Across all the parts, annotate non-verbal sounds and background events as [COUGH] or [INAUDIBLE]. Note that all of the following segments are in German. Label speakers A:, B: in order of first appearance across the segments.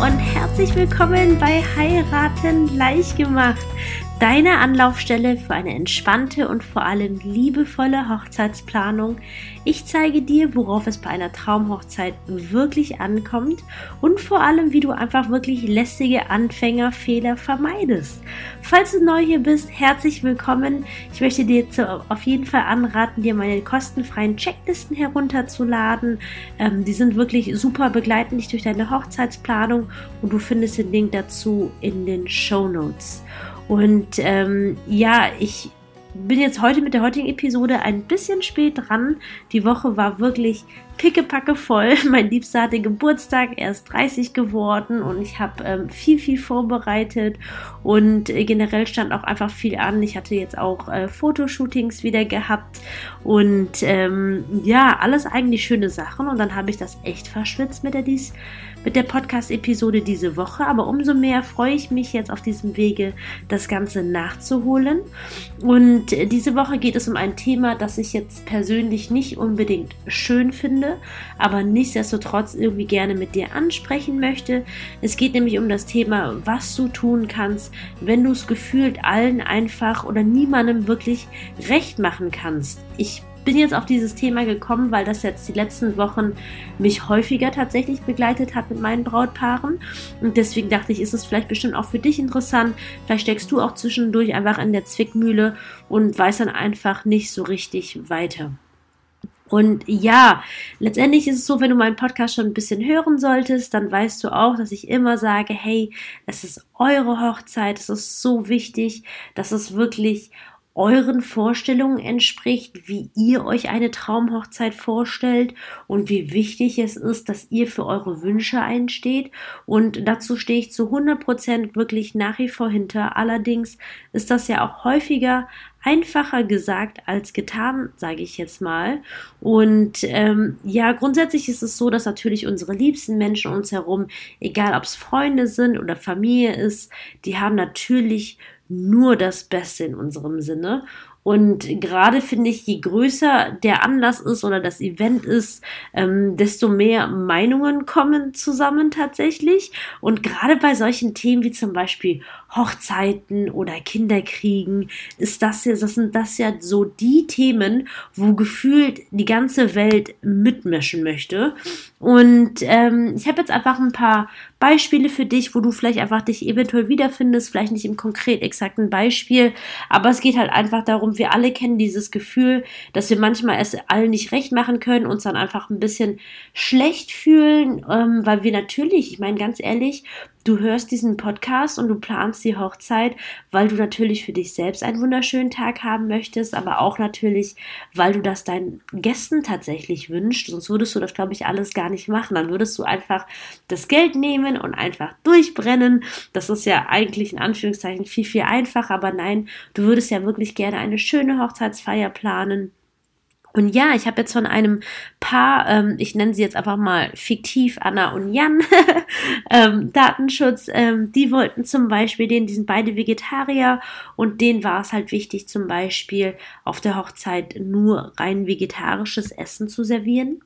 A: und herzlich willkommen bei Heiraten leicht gemacht deine Anlaufstelle für eine entspannte und vor allem liebevolle Hochzeitsplanung. Ich zeige dir, worauf es bei einer Traumhochzeit wirklich ankommt und vor allem, wie du einfach wirklich lästige Anfängerfehler vermeidest. Falls du neu hier bist, herzlich willkommen. Ich möchte dir auf jeden Fall anraten, dir meine kostenfreien Checklisten herunterzuladen. Ähm, die sind wirklich super, begleiten dich durch deine Hochzeitsplanung und du findest den Link dazu in den Show Notes. Und ähm, ja, ich bin jetzt heute mit der heutigen Episode ein bisschen spät dran. Die Woche war wirklich pickepacke voll. [LAUGHS] Mein Liebster hatte Geburtstag, er ist 30 geworden und ich habe ähm, viel, viel vorbereitet und äh, generell stand auch einfach viel an. Ich hatte jetzt auch äh, Fotoshootings wieder gehabt und ähm, ja, alles eigentlich schöne Sachen und dann habe ich das echt verschwitzt mit der der Podcast-Episode diese Woche. Aber umso mehr freue ich mich jetzt auf diesem Wege, das Ganze nachzuholen. Und diese Woche geht es um ein Thema, das ich jetzt persönlich nicht unbedingt schön finde, aber nichtsdestotrotz irgendwie gerne mit dir ansprechen möchte. Es geht nämlich um das Thema, was du tun kannst, wenn du es gefühlt allen einfach oder niemandem wirklich recht machen kannst. Ich bin jetzt auf dieses Thema gekommen, weil das jetzt die letzten Wochen mich häufiger tatsächlich begleitet hat mit meinen Brautpaaren. Und deswegen dachte ich, ist es vielleicht bestimmt auch für dich interessant. Vielleicht steckst du auch zwischendurch einfach in der Zwickmühle und weißt dann einfach nicht so richtig weiter. Und ja, letztendlich ist es so, wenn du meinen Podcast schon ein bisschen hören solltest, dann weißt du auch, dass ich immer sage, hey, es ist eure Hochzeit, es ist so wichtig, dass es wirklich euren Vorstellungen entspricht, wie ihr euch eine Traumhochzeit vorstellt und wie wichtig es ist, dass ihr für eure Wünsche einsteht. Und dazu stehe ich zu 100 Prozent wirklich nach wie vor hinter. Allerdings ist das ja auch häufiger einfacher gesagt als getan, sage ich jetzt mal. Und ähm, ja, grundsätzlich ist es so, dass natürlich unsere liebsten Menschen uns herum, egal ob es Freunde sind oder Familie ist, die haben natürlich nur das Beste in unserem Sinne. Und gerade finde ich, je größer der Anlass ist oder das Event ist, ähm, desto mehr Meinungen kommen zusammen tatsächlich. Und gerade bei solchen Themen wie zum Beispiel Hochzeiten oder Kinderkriegen ist das ja, das sind das ja so die Themen, wo gefühlt die ganze Welt mitmischen möchte. Und ähm, ich habe jetzt einfach ein paar Beispiele für dich, wo du vielleicht einfach dich eventuell wiederfindest, vielleicht nicht im konkret exakten Beispiel, aber es geht halt einfach darum, wir alle kennen dieses Gefühl, dass wir manchmal es allen nicht recht machen können, uns dann einfach ein bisschen schlecht fühlen, ähm, weil wir natürlich, ich meine ganz ehrlich, du hörst diesen Podcast und du planst die Hochzeit, weil du natürlich für dich selbst einen wunderschönen Tag haben möchtest, aber auch natürlich, weil du das deinen Gästen tatsächlich wünschst. Sonst würdest du das, glaube ich, alles gar nicht machen. Dann würdest du einfach das Geld nehmen und einfach durchbrennen. Das ist ja eigentlich in Anführungszeichen viel, viel einfacher, aber nein, du würdest ja wirklich gerne eine schöne Hochzeitsfeier planen und ja, ich habe jetzt von einem Paar, ähm, ich nenne sie jetzt einfach mal fiktiv Anna und Jan, [LAUGHS] ähm, Datenschutz, ähm, die wollten zum Beispiel, denen, die sind beide Vegetarier und denen war es halt wichtig, zum Beispiel auf der Hochzeit nur rein vegetarisches Essen zu servieren.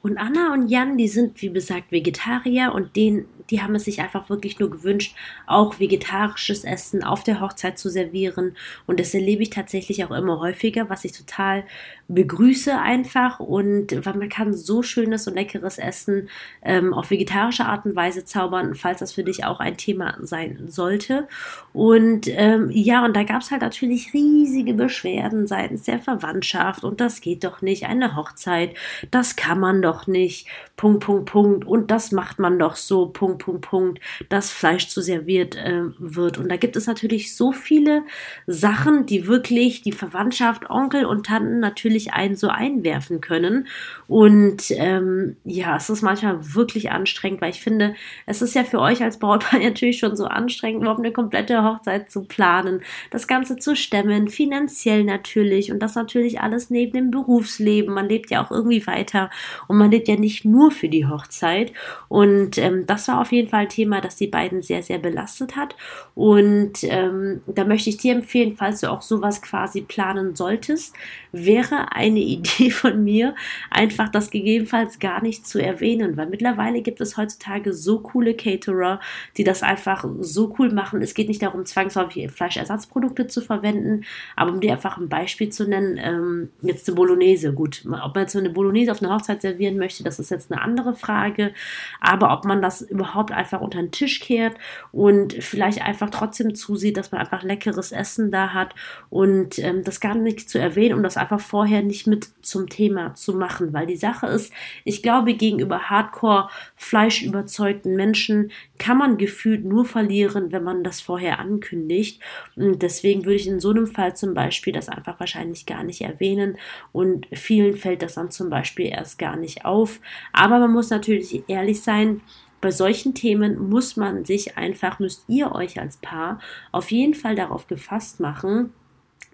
A: Und Anna und Jan, die sind, wie gesagt, Vegetarier und denen, die haben es sich einfach wirklich nur gewünscht, auch vegetarisches Essen auf der Hochzeit zu servieren. Und das erlebe ich tatsächlich auch immer häufiger, was ich total begrüße einfach. Und weil man kann so schönes und leckeres Essen ähm, auf vegetarische Art und Weise zaubern, falls das für dich auch ein Thema sein sollte. Und ähm, ja, und da gab es halt natürlich riesige Beschwerden seitens der Verwandtschaft. Und das geht doch nicht, eine Hochzeit, das kann man doch doch nicht, Punkt, Punkt, Punkt, und das macht man doch so, Punkt, Punkt, Punkt, dass Fleisch zu serviert äh, wird. Und da gibt es natürlich so viele Sachen, die wirklich die Verwandtschaft, Onkel und Tanten natürlich einen so einwerfen können. Und ähm, ja, es ist manchmal wirklich anstrengend, weil ich finde, es ist ja für euch als Brautpaar [LAUGHS] natürlich schon so anstrengend, überhaupt eine komplette Hochzeit zu planen, das Ganze zu stemmen, finanziell natürlich und das natürlich alles neben dem Berufsleben. Man lebt ja auch irgendwie weiter und man lebt ja nicht nur für die Hochzeit. Und ähm, das war auf jeden Fall ein Thema, das die beiden sehr, sehr belastet hat. Und ähm, da möchte ich dir empfehlen, falls du auch sowas quasi planen solltest, wäre eine [LAUGHS] Idee von mir, einfach das gegebenenfalls gar nicht zu erwähnen, weil mittlerweile gibt es heutzutage so coole Caterer, die das einfach so cool machen. Es geht nicht darum, zwangsläufig Fleischersatzprodukte zu verwenden, aber um dir einfach ein Beispiel zu nennen, ähm, jetzt eine Bolognese. Gut, ob man jetzt eine Bolognese auf einer Hochzeit servieren möchte, das ist jetzt eine andere Frage, aber ob man das überhaupt einfach unter den Tisch kehrt und vielleicht einfach trotzdem zusieht, dass man einfach leckeres Essen da hat und ähm, das gar nicht zu erwähnen, um das einfach vorher nicht mit zum Thema zu machen, weil die Sache ist, ich glaube, gegenüber Hardcore fleischüberzeugten Menschen kann man gefühlt nur verlieren, wenn man das vorher ankündigt. Und deswegen würde ich in so einem Fall zum Beispiel das einfach wahrscheinlich gar nicht erwähnen. Und vielen fällt das dann zum Beispiel erst gar nicht auf. Aber man muss natürlich ehrlich sein, bei solchen Themen muss man sich einfach, müsst ihr euch als Paar auf jeden Fall darauf gefasst machen,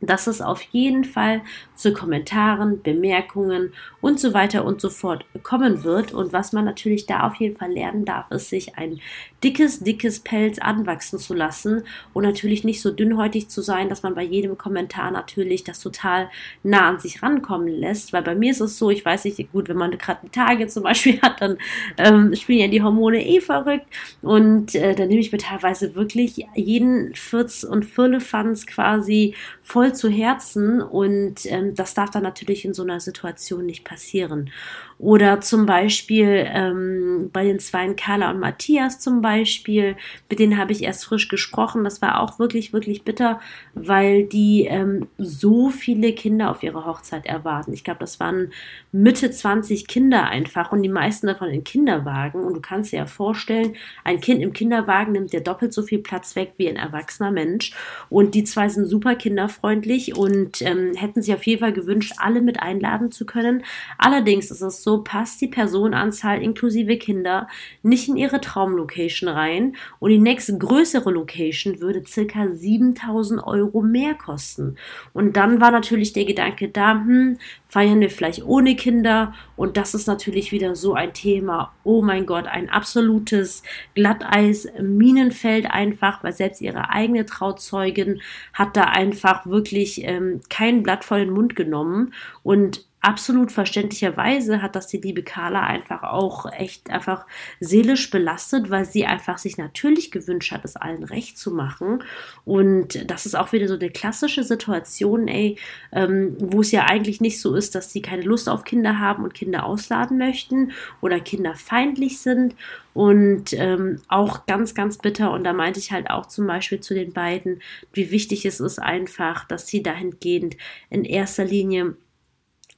A: dass es auf jeden Fall zu Kommentaren, Bemerkungen und so weiter und so fort kommen wird. Und was man natürlich da auf jeden Fall lernen darf, ist, sich ein dickes, dickes Pelz anwachsen zu lassen und natürlich nicht so dünnhäutig zu sein, dass man bei jedem Kommentar natürlich das total nah an sich rankommen lässt. Weil bei mir ist es so, ich weiß nicht, gut, wenn man gerade Tage zum Beispiel [LAUGHS] hat, dann ähm, spielen ja die Hormone eh verrückt und äh, dann nehme ich mir teilweise wirklich jeden Fürz und Firlefanz quasi voll zu Herzen und ähm, das darf dann natürlich in so einer Situation nicht passieren. Oder zum Beispiel ähm, bei den Zweien Carla und Matthias zum Beispiel, mit denen habe ich erst frisch gesprochen. Das war auch wirklich, wirklich bitter, weil die ähm, so viele Kinder auf ihre Hochzeit erwarten. Ich glaube, das waren Mitte 20 Kinder einfach und die meisten davon in Kinderwagen. Und du kannst dir ja vorstellen, ein Kind im Kinderwagen nimmt ja doppelt so viel Platz weg wie ein erwachsener Mensch. Und die zwei sind super kinderfreundlich und ähm, hätten sich auf jeden Fall gewünscht, alle mit einladen zu können. Allerdings ist es so passt die Personenanzahl inklusive Kinder nicht in ihre Traumlocation rein und die nächste größere Location würde circa 7000 Euro mehr kosten. Und dann war natürlich der Gedanke da, hm, feiern wir vielleicht ohne Kinder und das ist natürlich wieder so ein Thema. Oh mein Gott, ein absolutes Glatteis, Minenfeld einfach, weil selbst ihre eigene Trauzeugin hat da einfach wirklich ähm, kein Blatt vor den Mund genommen und absolut verständlicherweise hat das die liebe Carla einfach auch echt einfach seelisch belastet, weil sie einfach sich natürlich gewünscht hat, es allen recht zu machen. Und das ist auch wieder so eine klassische Situation, ey, ähm, wo es ja eigentlich nicht so ist, dass sie keine Lust auf Kinder haben und Kinder ausladen möchten oder Kinder feindlich sind. Und ähm, auch ganz, ganz bitter. Und da meinte ich halt auch zum Beispiel zu den beiden, wie wichtig es ist einfach, dass sie dahingehend in erster Linie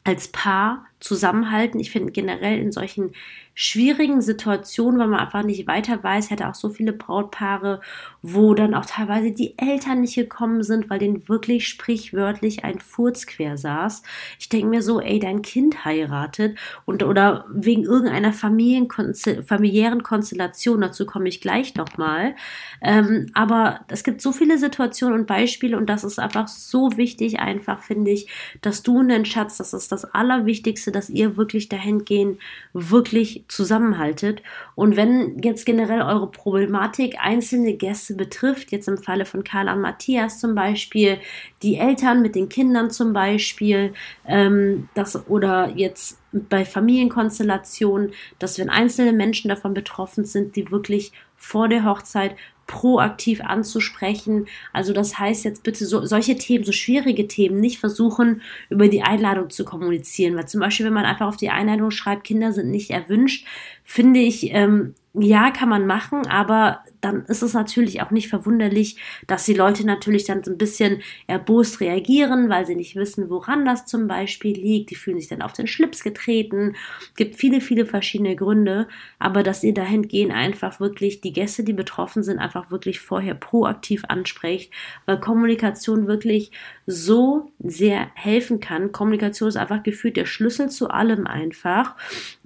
A: als Paar zusammenhalten. Ich finde generell in solchen schwierigen Situationen, weil man einfach nicht weiter weiß, hätte auch so viele Brautpaare, wo dann auch teilweise die Eltern nicht gekommen sind, weil denen wirklich sprichwörtlich ein Furz quer saß. Ich denke mir so, ey, dein Kind heiratet und oder wegen irgendeiner familiären Konstellation, dazu komme ich gleich nochmal. Ähm, aber es gibt so viele Situationen und Beispiele und das ist einfach so wichtig, einfach finde ich, dass du dein Schatz, das ist das Allerwichtigste, dass ihr wirklich dahin gehen, wirklich zusammenhaltet. Und wenn jetzt generell eure Problematik einzelne Gäste betrifft, jetzt im Falle von Karl und Matthias zum Beispiel, die Eltern mit den Kindern zum Beispiel, ähm, das oder jetzt bei Familienkonstellationen, dass wenn einzelne Menschen davon betroffen sind, die wirklich vor der Hochzeit proaktiv anzusprechen. Also das heißt jetzt bitte so, solche Themen, so schwierige Themen nicht versuchen, über die Einladung zu kommunizieren. Weil zum Beispiel, wenn man einfach auf die Einladung schreibt, Kinder sind nicht erwünscht, finde ich, ähm, ja, kann man machen, aber dann ist es natürlich auch nicht verwunderlich, dass die Leute natürlich dann so ein bisschen erbost reagieren, weil sie nicht wissen, woran das zum Beispiel liegt. Die fühlen sich dann auf den Schlips getreten. Gibt viele, viele verschiedene Gründe, aber dass ihr dahingehend einfach wirklich die Gäste, die betroffen sind, einfach wirklich vorher proaktiv ansprecht, weil Kommunikation wirklich so sehr helfen kann. Kommunikation ist einfach gefühlt der Schlüssel zu allem einfach.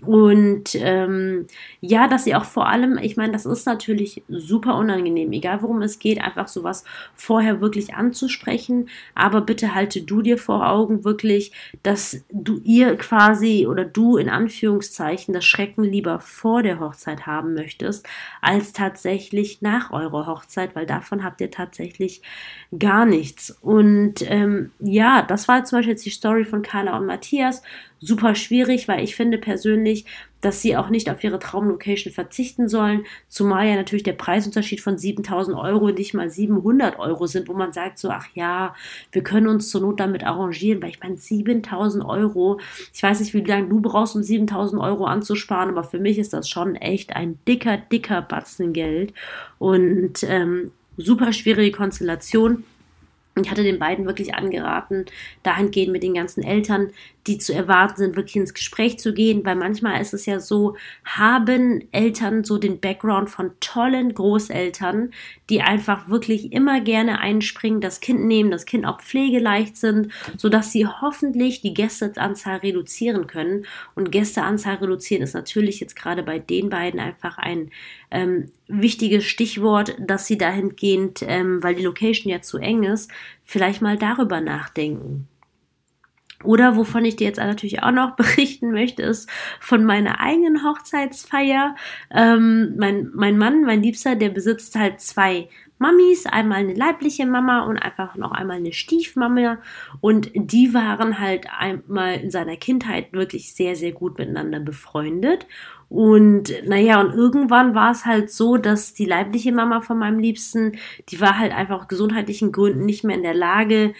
A: Und ähm, ja, dass ihr auch vor allem, ich meine, das ist natürlich so super unangenehm, egal worum es geht, einfach sowas vorher wirklich anzusprechen. Aber bitte halte du dir vor Augen wirklich, dass du ihr quasi oder du in Anführungszeichen das Schrecken lieber vor der Hochzeit haben möchtest, als tatsächlich nach eurer Hochzeit, weil davon habt ihr tatsächlich gar nichts. Und ähm, ja, das war zum Beispiel jetzt die Story von Carla und Matthias super schwierig, weil ich finde persönlich, dass sie auch nicht auf ihre Traumlocation verzichten sollen, zumal ja natürlich der Preisunterschied von 7000 Euro nicht mal 700 Euro sind, wo man sagt so, ach ja, wir können uns zur Not damit arrangieren, weil ich meine 7000 Euro, ich weiß nicht, wie lange du brauchst, um 7000 Euro anzusparen, aber für mich ist das schon echt ein dicker, dicker Batzen Geld und ähm, super schwierige Konstellation. Ich hatte den beiden wirklich angeraten, dahingehend mit den ganzen Eltern, die zu erwarten sind, wirklich ins Gespräch zu gehen, weil manchmal ist es ja so, haben Eltern so den Background von tollen Großeltern, die einfach wirklich immer gerne einspringen, das Kind nehmen, das Kind auch pflegeleicht sind, sodass sie hoffentlich die Gästeanzahl reduzieren können. Und Gästeanzahl reduzieren ist natürlich jetzt gerade bei den beiden einfach ein ähm, wichtiges Stichwort, dass sie dahingehend, ähm, weil die Location ja zu eng ist, vielleicht mal darüber nachdenken. Oder wovon ich dir jetzt natürlich auch noch [LAUGHS] berichten möchte, ist von meiner eigenen Hochzeitsfeier. Ähm, mein, mein Mann, mein Liebster, der besitzt halt zwei Mamis, einmal eine leibliche Mama und einfach noch einmal eine Stiefmama. Und die waren halt einmal in seiner Kindheit wirklich sehr, sehr gut miteinander befreundet. Und naja, und irgendwann war es halt so, dass die leibliche Mama von meinem Liebsten, die war halt einfach aus gesundheitlichen Gründen nicht mehr in der Lage,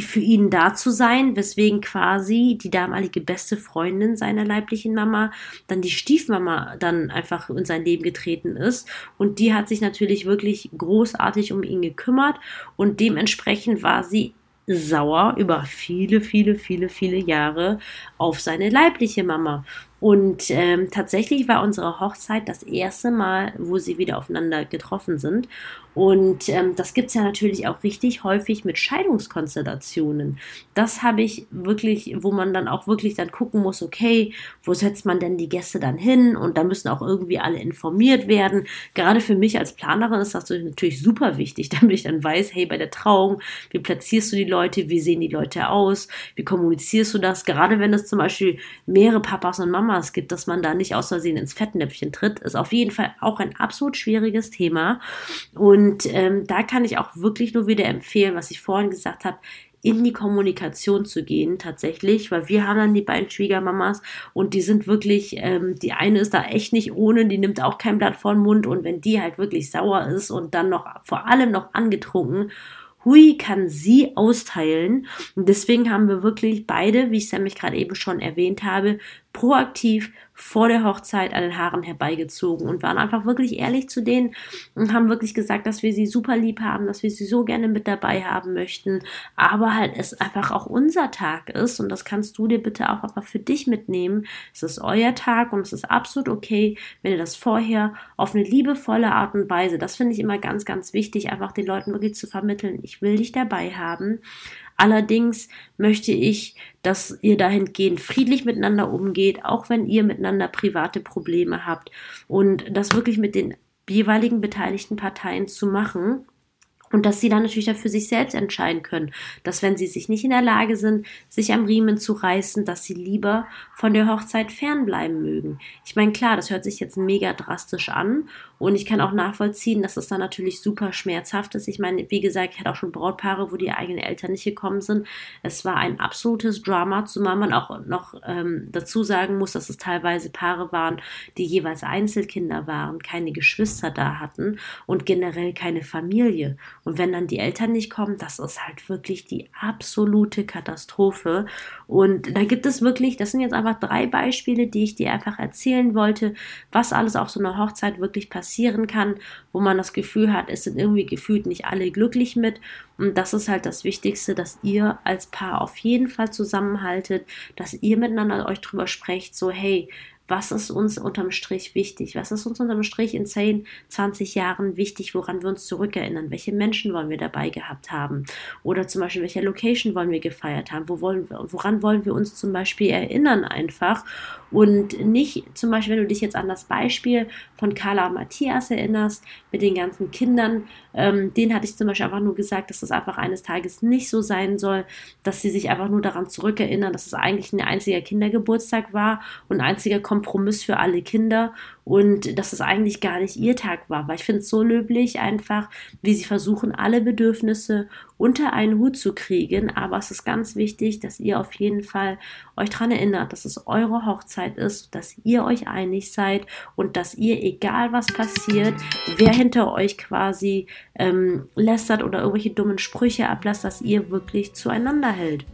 A: für ihn da zu sein, weswegen quasi die damalige beste Freundin seiner leiblichen Mama dann die Stiefmama dann einfach in sein Leben getreten ist und die hat sich natürlich wirklich großartig um ihn gekümmert und dementsprechend war sie sauer über viele, viele, viele, viele Jahre auf seine leibliche Mama. Und ähm, tatsächlich war unsere Hochzeit das erste Mal, wo sie wieder aufeinander getroffen sind. Und ähm, das gibt's ja natürlich auch richtig häufig mit Scheidungskonstellationen. Das habe ich wirklich, wo man dann auch wirklich dann gucken muss, okay, wo setzt man denn die Gäste dann hin? Und da müssen auch irgendwie alle informiert werden. Gerade für mich als Planerin ist das natürlich super wichtig, [LAUGHS] damit ich dann weiß, hey, bei der Trauung, wie platzierst du die Leute, wie sehen die Leute aus, wie kommunizierst du das? Gerade wenn es zum Beispiel mehrere Papas und Mamas gibt, dass man da nicht aus Versehen ins Fettnäpfchen tritt, ist auf jeden Fall auch ein absolut schwieriges Thema. Und und ähm, da kann ich auch wirklich nur wieder empfehlen, was ich vorhin gesagt habe, in die Kommunikation zu gehen tatsächlich, weil wir haben dann die beiden Schwiegermamas und die sind wirklich, ähm, die eine ist da echt nicht ohne, die nimmt auch kein Blatt vor den Mund und wenn die halt wirklich sauer ist und dann noch vor allem noch angetrunken Hui kann sie austeilen. Und deswegen haben wir wirklich beide, wie ich es nämlich gerade eben schon erwähnt habe, proaktiv vor der Hochzeit an den Haaren herbeigezogen und waren einfach wirklich ehrlich zu denen und haben wirklich gesagt, dass wir sie super lieb haben, dass wir sie so gerne mit dabei haben möchten, aber halt es einfach auch unser Tag ist und das kannst du dir bitte auch einfach für dich mitnehmen. Es ist euer Tag und es ist absolut okay, wenn ihr das vorher auf eine liebevolle Art und Weise, das finde ich immer ganz, ganz wichtig, einfach den Leuten wirklich zu vermitteln, ich will dich dabei haben, Allerdings möchte ich, dass ihr dahingehend friedlich miteinander umgeht, auch wenn ihr miteinander private Probleme habt. Und das wirklich mit den jeweiligen beteiligten Parteien zu machen und dass sie dann natürlich dafür sich selbst entscheiden können, dass wenn sie sich nicht in der Lage sind, sich am Riemen zu reißen, dass sie lieber von der Hochzeit fernbleiben mögen. Ich meine, klar, das hört sich jetzt mega drastisch an und ich kann auch nachvollziehen, dass es dann natürlich super schmerzhaft ist. Ich meine, wie gesagt, ich hatte auch schon Brautpaare, wo die eigenen Eltern nicht gekommen sind. Es war ein absolutes Drama, zumal man auch noch ähm, dazu sagen muss, dass es teilweise Paare waren, die jeweils Einzelkinder waren, keine Geschwister da hatten und generell keine Familie. Und wenn dann die Eltern nicht kommen, das ist halt wirklich die absolute Katastrophe. Und da gibt es wirklich, das sind jetzt einfach drei Beispiele, die ich dir einfach erzählen wollte, was alles auf so einer Hochzeit wirklich passieren kann, wo man das Gefühl hat, es sind irgendwie gefühlt nicht alle glücklich mit. Und das ist halt das Wichtigste, dass ihr als Paar auf jeden Fall zusammenhaltet, dass ihr miteinander euch drüber sprecht, so hey, was ist uns unterm Strich wichtig? Was ist uns unterm Strich in 10, 20 Jahren wichtig, woran wir uns zurückerinnern? Welche Menschen wollen wir dabei gehabt haben? Oder zum Beispiel, welche Location wollen wir gefeiert haben? Wo wollen wir, woran wollen wir uns zum Beispiel erinnern einfach? Und nicht zum Beispiel, wenn du dich jetzt an das Beispiel von Carla und Matthias erinnerst, mit den ganzen Kindern, ähm, denen hatte ich zum Beispiel einfach nur gesagt, dass das einfach eines Tages nicht so sein soll, dass sie sich einfach nur daran zurückerinnern, dass es eigentlich ein einziger Kindergeburtstag war und ein einziger Kompromiss für alle Kinder und dass es eigentlich gar nicht ihr Tag war, weil ich finde es so löblich einfach, wie sie versuchen, alle Bedürfnisse unter einen Hut zu kriegen, aber es ist ganz wichtig, dass ihr auf jeden Fall euch daran erinnert, dass es eure Hochzeit ist, dass ihr euch einig seid und dass ihr, egal was passiert, wer hinter euch quasi ähm, lästert oder irgendwelche dummen Sprüche ablasst, dass ihr wirklich zueinander hält.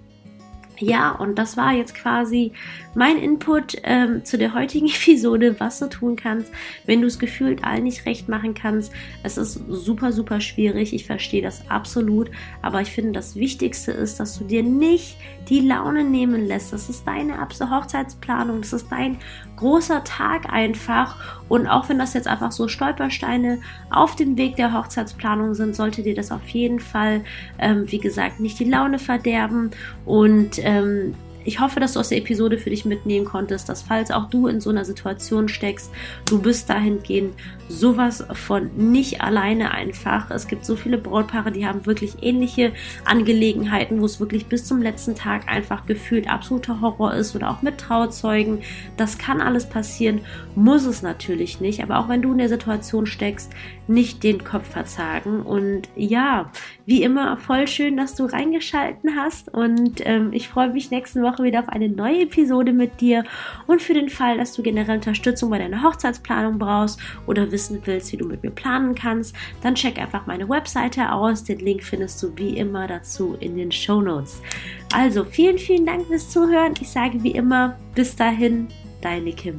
A: Ja, und das war jetzt quasi mein Input ähm, zu der heutigen [LAUGHS] Episode, was du tun kannst, wenn du es gefühlt allen nicht recht machen kannst. Es ist super, super schwierig. Ich verstehe das absolut. Aber ich finde, das Wichtigste ist, dass du dir nicht die Laune nehmen lässt. Das ist deine Hochzeitsplanung. Das ist dein großer Tag einfach. Und auch wenn das jetzt einfach so Stolpersteine auf dem Weg der Hochzeitsplanung sind, sollte dir das auf jeden Fall, ähm, wie gesagt, nicht die Laune verderben. Und ähm, ich hoffe, dass du aus der Episode für dich mitnehmen konntest, dass falls auch du in so einer Situation steckst, du bist dahingehend sowas von nicht alleine einfach. Es gibt so viele Brautpaare, die haben wirklich ähnliche Angelegenheiten, wo es wirklich bis zum letzten Tag einfach gefühlt absoluter Horror ist oder auch mit Trauzeugen. Das kann alles passieren, muss es natürlich nicht. Aber auch wenn du in der Situation steckst, nicht den Kopf verzagen. Und ja, wie immer, voll schön, dass du reingeschalten hast. Und ähm, ich freue mich nächste Woche wieder auf eine neue Episode mit dir. Und für den Fall, dass du generell Unterstützung bei deiner Hochzeitsplanung brauchst oder wissen willst, wie du mit mir planen kannst, dann check einfach meine Webseite aus. Den Link findest du wie immer dazu in den Show Notes. Also vielen, vielen Dank fürs Zuhören. Ich sage wie immer, bis dahin, deine Kim.